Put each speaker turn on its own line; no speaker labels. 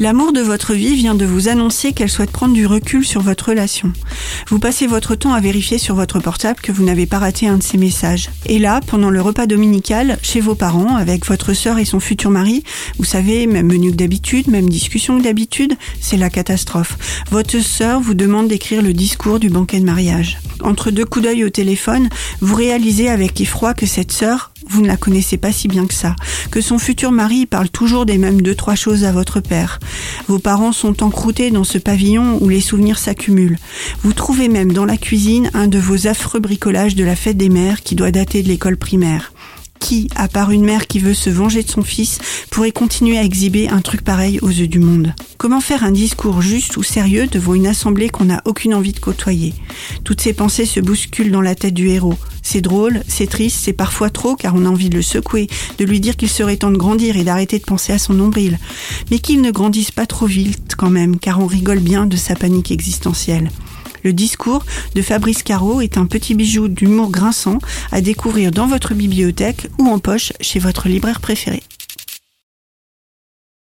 L'amour de votre vie vient de vous annoncer qu'elle souhaite prendre du recul sur votre relation. Vous passez votre temps à vérifier sur votre portable que vous n'avez pas raté un de ses messages. Et là, pendant le repas dominical, chez vos parents, avec votre sœur et son futur mari, vous savez, même menu que d'habitude, même discussion que d'habitude, c'est la catastrophe. Votre sœur vous demande d'écrire le discours du banquet de mariage. Entre deux coups d'œil au téléphone, vous réalisez avec effroi que cette sœur, vous ne la connaissez pas si bien que ça, que son futur mari parle toujours des mêmes deux trois choses à votre père. Vos parents sont encroutés dans ce pavillon où les souvenirs s'accumulent. Vous trouvez même dans la cuisine un de vos affreux bricolages de la fête des mères qui doit dater de l'école primaire. Qui, à part une mère qui veut se venger de son fils, pourrait continuer à exhiber un truc pareil aux yeux du monde Comment faire un discours juste ou sérieux devant une assemblée qu'on n'a aucune envie de côtoyer? Toutes ces pensées se bousculent dans la tête du héros. C'est drôle, c'est triste, c'est parfois trop car on a envie de le secouer, de lui dire qu'il serait temps de grandir et d'arrêter de penser à son nombril. Mais qu'il ne grandisse pas trop vite quand même car on rigole bien de sa panique existentielle. Le discours de Fabrice Caro est un petit bijou d'humour grinçant à découvrir dans votre bibliothèque ou en poche chez votre libraire préféré.